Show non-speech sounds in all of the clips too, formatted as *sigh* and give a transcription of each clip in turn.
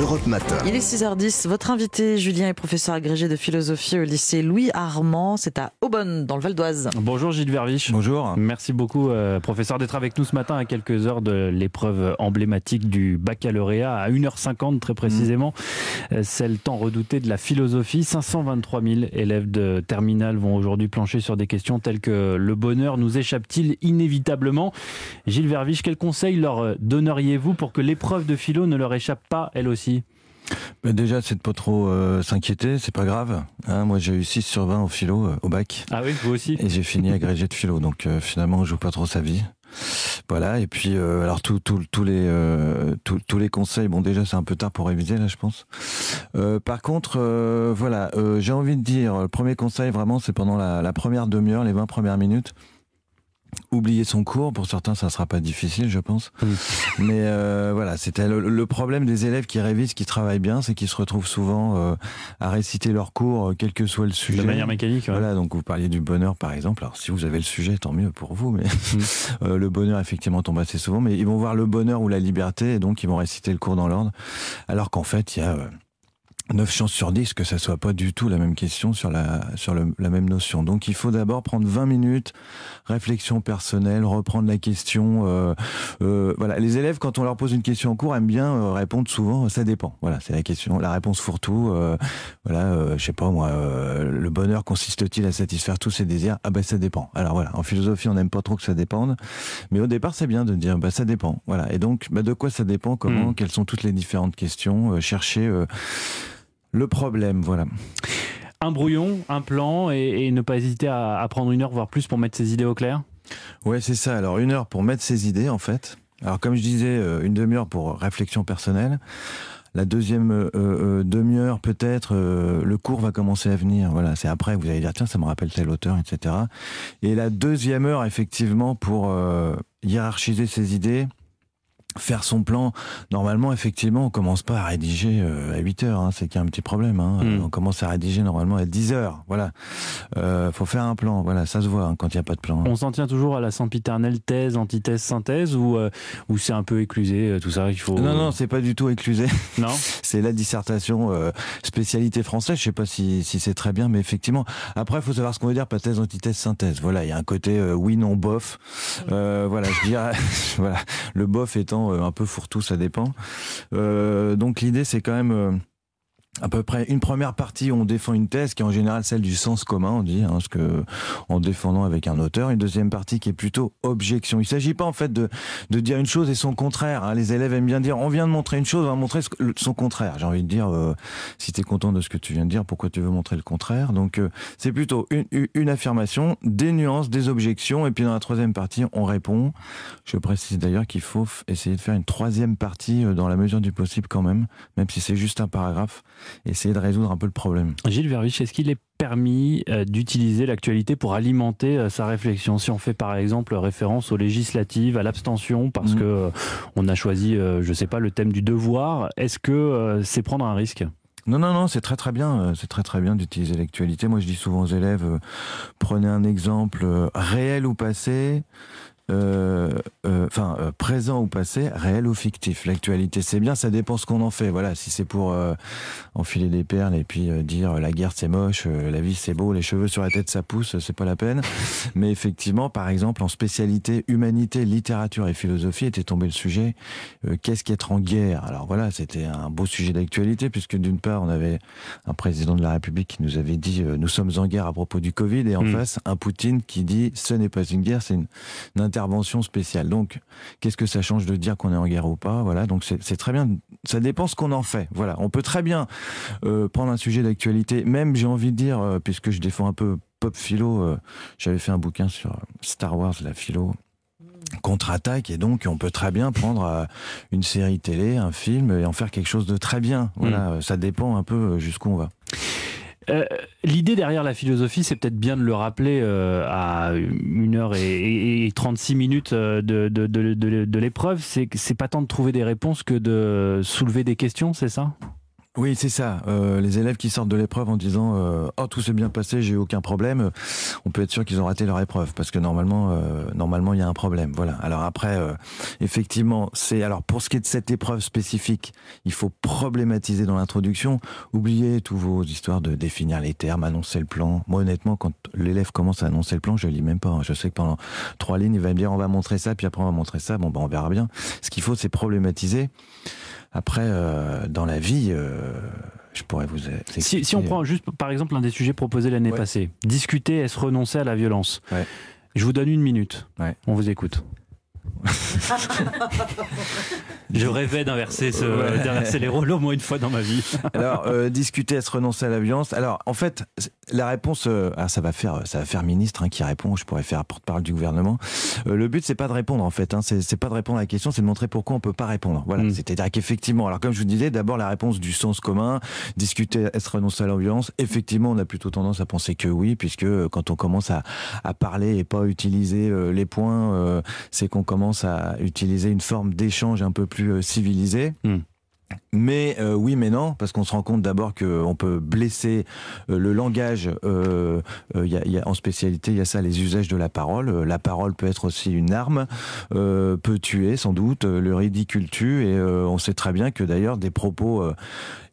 Europe Matin. Il est 6h10. Votre invité, Julien, est professeur agrégé de philosophie au lycée Louis Armand. C'est à Aubonne, dans le Val d'Oise. Bonjour Gilles Verviche. Bonjour. Merci beaucoup, euh, professeur, d'être avec nous ce matin à quelques heures de l'épreuve emblématique du baccalauréat, à 1h50 très précisément. Euh, celle tant redoutée de la philosophie. 523 000 élèves de terminale vont aujourd'hui plancher sur des questions telles que le bonheur nous échappe-t-il inévitablement? Gilles Verviche, quel conseil leur donneriez-vous pour que l'épreuve de philo ne leur échappe pas, elle aussi? Ben déjà, c'est de pas trop euh, s'inquiéter, c'est pas grave. Hein. moi, j'ai eu 6 sur 20 au philo, euh, au bac. Ah oui, vous aussi Et j'ai fini agrégé de philo, donc euh, finalement, on joue pas trop sa vie. Voilà, et puis alors tous les tous les conseils, bon déjà c'est un peu tard pour réviser là je pense. par contre, voilà, j'ai envie de dire, le premier conseil vraiment c'est pendant la, la première demi-heure, les 20 premières minutes, oublier son cours. Pour certains, ça sera pas difficile, je pense. *laughs* Mais euh, voilà, c'était le, problème des élèves qui révisent, qui travaillent bien, c'est qu'ils se retrouvent souvent euh, à réciter leur cours, euh, quel que soit le sujet. De manière mécanique. Voilà, donc vous parliez du bonheur, par exemple. Alors, si vous avez le sujet, tant mieux pour vous. Mais mm. *laughs* le bonheur, effectivement, tombe assez souvent. Mais ils vont voir le bonheur ou la liberté, et donc ils vont réciter le cours dans l'ordre. Alors qu'en fait, il y a 9 chances sur 10 que ça soit pas du tout la même question sur la sur le, la même notion. Donc il faut d'abord prendre 20 minutes, réflexion personnelle, reprendre la question. Euh, euh, voilà, les élèves quand on leur pose une question en cours aiment bien euh, répondre souvent. Ça dépend. Voilà, c'est la question, la réponse fourre-tout. Euh, voilà, euh, je sais pas moi, le bonheur consiste-t-il à satisfaire tous ses désirs? Ah ben ça dépend. Alors voilà, en philosophie on n'aime pas trop que ça dépende, mais au départ c'est bien de dire bah ça dépend. Voilà, et donc bah, de quoi ça dépend? Comment? Hmm. Quelles sont toutes les différentes questions? Chercher le problème, voilà. Un brouillon, un plan, et, ne pas hésiter à, prendre une heure, voire plus, pour mettre ses idées au clair Ouais, c'est ça. Alors, une heure pour mettre ses idées, en fait. Alors, comme je disais, euh, une demi-heure pour réflexion personnelle. La deuxième euh, euh, demi-heure, peut-être, le cours va commencer à venir. Voilà, c'est après que vous allez dire, tiens, ça me rappelle tel auteur, etc. Et la deuxième heure, effectivement, pour hiérarchiser ses idées, faire son plan. Normalement, effectivement, on commence pas à rédiger euh, à 8 heures. Hein, c'est qu'il y a un petit problème. Hein. Hmm. On commence à rédiger normalement à 10 heures. Voilà. Euh, faut faire un plan. Voilà, ça se voit hein, quand il n'y a pas de plan. On s'en tient toujours à la sempiternelle thèse, antithèse, synthèse ou euh, ou c'est un peu éclusé tout ça. Il faut. Non, non, c'est pas du tout éclusé. *laughs* Non. *laughs* c'est la dissertation spécialité française. Je sais pas si, si c'est très bien, mais effectivement. Après, il faut savoir ce qu'on veut dire pas thèse, antithèse, synthèse. Voilà, il y a un côté oui, non, bof. voilà, je dirais. *laughs* voilà, le bof étant euh, un peu fourre-tout, ça dépend. Euh, donc l'idée, c'est quand même euh, à peu près une première partie où on défend une thèse qui est en général celle du sens commun, on dit, hein, ce que en défendant avec un auteur. Une deuxième partie qui est plutôt objection. Il s'agit pas en fait de, de dire une chose et son contraire. Hein. Les élèves aiment bien dire on vient de montrer une chose, on va montrer son contraire. J'ai envie de dire euh, si tu es content de ce que tu viens de dire, pourquoi tu veux montrer le contraire? Donc euh, c'est plutôt une, une affirmation, des nuances, des objections, et puis dans la troisième partie on répond. Je précise d'ailleurs qu'il faut essayer de faire une troisième partie euh, dans la mesure du possible quand même, même si c'est juste un paragraphe essayer de résoudre un peu le problème. Gilles Vervich, est-ce qu'il est permis euh, d'utiliser l'actualité pour alimenter euh, sa réflexion? Si on fait par exemple référence aux législatives, à l'abstention, parce mmh. que euh, on a choisi, je sais pas, le thème du devoir, est-ce que c'est prendre un risque? Non, non, non, c'est très très bien. C'est très très bien d'utiliser l'actualité. Moi, je dis souvent aux élèves, prenez un exemple réel ou passé, euh, euh, enfin euh, présent ou passé, réel ou fictif. L'actualité, c'est bien, ça dépend ce qu'on en fait. Voilà, si c'est pour enfiler des perles et puis dire la guerre c'est moche, la vie c'est beau, les cheveux sur la tête ça pousse, c'est pas la peine. *laughs* Mais effectivement, par exemple, en spécialité humanité, littérature et philosophie était tombé le sujet qu'est-ce qu'être en guerre? Alors voilà, c'était un beau sujet d'actualité puisque d'une part on avait un président de la République qui nous avait dit nous sommes en guerre à propos du Covid et en hmm. face un Poutine qui dit ce n'est pas une guerre, c'est une, une intervention spéciale. Donc, qu'est-ce que ça change de dire qu'on est en guerre ou pas? Voilà, donc c'est très bien. Ça dépend ce qu'on en fait. Voilà, on peut très bien euh, prendre un sujet d'actualité. Même, j'ai envie de dire, euh, puisque je défends un peu pop philo, euh, j'avais fait un bouquin sur Star Wars, la philo contre-attaque et donc on peut très bien prendre une série télé, un film et en faire quelque chose de très bien. Voilà, mm. ça dépend un peu jusqu'où on va. Euh, l'idée derrière la philosophie, c'est peut-être bien de le rappeler euh, à 1h et, 36 minutes euh, de, de, l'épreuve, c'est pas tant de trouver des réponses que de soulever des questions, c'est ça? Oui, c'est ça. Euh, les élèves qui sortent de l'épreuve en disant euh, oh tout s'est bien passé, j'ai eu aucun problème, on peut être sûr qu'ils ont raté leur épreuve parce que normalement, euh, normalement il y a un problème. Voilà. Alors après, effectivement, c'est alors pour ce qui est de cette épreuve spécifique, il faut problématiser dans l'introduction. Oubliez tous vos histoires de définir les termes, annoncer le plan. Moi, honnêtement, quand l'élève commence à annoncer le plan, je lis même pas. Hein. Je sais que pendant trois lignes, il va me dire on va montrer ça, puis après on va montrer ça. Bon, ben on verra bien. Ce qu'il faut, c'est problématiser. Après, euh, dans la vie, euh, je pourrais vous. Si, si, on prend juste, par exemple, un des sujets proposés l'année passée, discuter, est-ce renoncer à la violence? Ouais. Je vous donne une minute. Ouais. On vous écoute. *laughs* Je rêvais d'inverser ce, les rôles au moins une fois dans ma vie. *laughs* Alors, euh, discuter, est-ce renoncer à la violence Alors, en fait, la réponse, euh, ah, ça va faire, ça va faire ministre hein, qui répond. Je pourrais faire porte-parole du gouvernement. Euh, le but, c'est pas de répondre en fait. Hein, c'est pas de répondre à la question, c'est de montrer pourquoi on peut pas répondre. Voilà. Mm. C'est-à-dire qu'effectivement, alors comme je vous disais, d'abord la réponse du sens commun, discuter, est-ce renoncer à la violence Effectivement, on a plutôt tendance à penser que oui, puisque quand on commence à, à parler et pas utiliser les points, c'est qu'on commence à utiliser une forme d'échange un peu plus euh, civilisé. Hmm. Mais euh, oui, mais non, parce qu'on se rend compte d'abord qu'on peut blesser euh, le langage. Euh, y a, y a, en spécialité, il y a ça, les usages de la parole. La parole peut être aussi une arme, peut tuer sans doute. Le ridicule tue, et on sait très bien que d'ailleurs des propos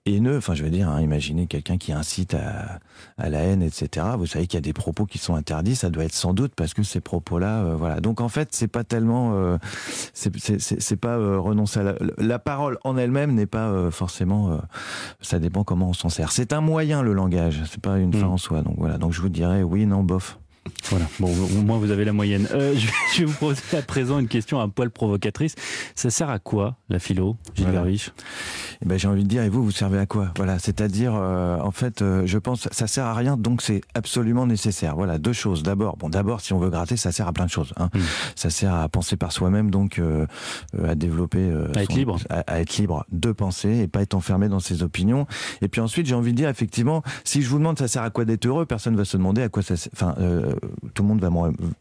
haineux. Enfin, je veux dire, hein, imaginez quelqu'un qui incite à, à, la haine, etc. Vous savez qu'il y a des propos qui sont interdits. Ça doit être sans doute parce que ces propos-là, euh, voilà. Donc en fait, c'est pas tellement, euh, c'est pas euh, renoncer à la, la parole en elle-même n'est pas euh, forcément. ça dépend comment on s'en sert. C'est un moyen le langage. C'est pas une fin mmh. en soi. Donc voilà. Donc je vous dirais oui, non, bof. Voilà, bon, au moins vous avez la moyenne. Euh, je, vais *laughs* vous poser à présent une question un poil provocatrice. Ça sert à quoi la philo, Gilles voilà. eh ben, J'ai envie de dire, et vous, vous servez à quoi? Voilà, c'est-à-dire, euh, en fait, euh, je pense, ça sert à rien, donc c'est absolument nécessaire. Voilà, deux choses. D'abord, bon, d'abord, si on veut gratter, ça sert à plein de choses. Hein. Mm. Ça sert à penser par soi-même, donc euh, euh, à développer, euh, à être libre, à, à, être libre de penser et pas être enfermé dans ses opinions. Et puis ensuite, j'ai envie de dire, effectivement, si je vous demande, ça sert à quoi d'être heureux? Personne va se demander à quoi ça, enfin tout le monde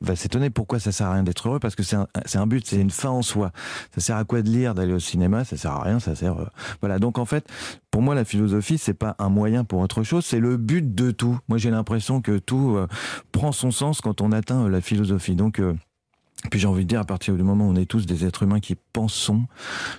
va, s'étonner pourquoi ça sert à rien d'être heureux parce que c'est un, un, but, c'est une fin en soi. Ça sert à quoi de lire, d'aller au cinéma? Ça sert à rien, ça sert. Euh, voilà. Donc en fait, pour moi, la philosophie, c'est pas un moyen pour autre chose, c'est le but de tout. Moi, j'ai l'impression que tout euh, prend son sens quand on atteint euh, la philosophie. Donc euh, puis j'ai envie de dire, à partir du moment où on est tous des êtres humains qui pensons,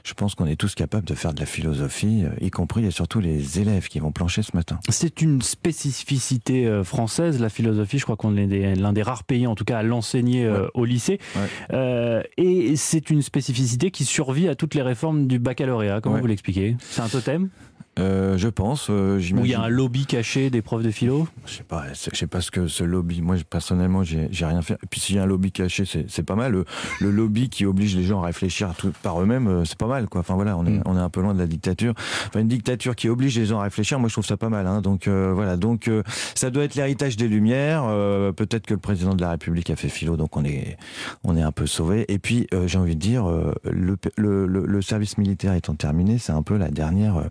je pense qu'on est tous capables de faire de la philosophie, euh, y compris et surtout les élèves qui vont plancher ce matin. C'est une spécificité euh, française, la philosophie. Je crois qu'on est l'un des rares pays, en tout cas, à l'enseigner euh, ouais. au lycée. Ouais. Euh, et c'est une spécificité qui survit à toutes les réformes du baccalauréat. Comment ouais. vous l'expliquez? C'est un totem? Euh, je pense. Euh, Où il y a un lobby caché des profs de philo Je sais pas. Je sais pas ce que ce lobby. Moi, personnellement, j'ai rien fait. Et puis s'il y a un lobby caché, c'est pas mal. Le, le, lobby qui oblige les gens à réfléchir tout, par eux-mêmes, euh, c'est pas mal, quoi. Enfin voilà, on est mm. on est un peu loin de la dictature. Enfin une dictature qui oblige les gens à réfléchir, moi je trouve ça pas mal. Hein. Donc euh, voilà. Donc euh, ça doit être l'héritage des Lumières. Euh, peut-être que le président de la République a fait philo, donc on est on est un peu sauvé. Et puis j'ai envie de dire, le, le, le, service militaire étant terminé, c'est un peu la dernière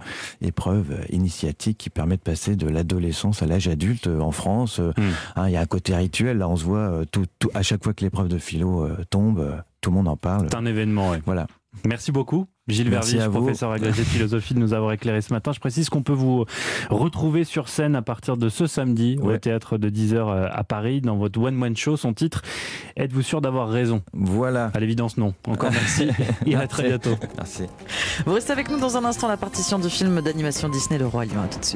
épreuve initiatique qui permet de passer de l'adolescence à l'âge adulte euh, en France. Mmh. Hein, il y a un côté rituel, là on se voit euh, tout, tout, à chaque fois que l'épreuve de philo euh, tombe, tout le monde en parle. C'est un événement, ouais. Voilà. Merci beaucoup. Gilles Vervich, professeur agrégé de philosophie, de nous avoir éclairé ce matin. Je précise qu'on peut vous retrouver sur scène à partir de ce samedi ouais. au théâtre de 10h à Paris dans votre One Man Show. Son titre, Êtes-vous sûr d'avoir raison? Voilà. À l'évidence, non. Encore *laughs* merci et à très bientôt. Merci. Vous restez avec nous dans un instant la partition du film d'animation Disney Le Roi Lion. À tout de suite.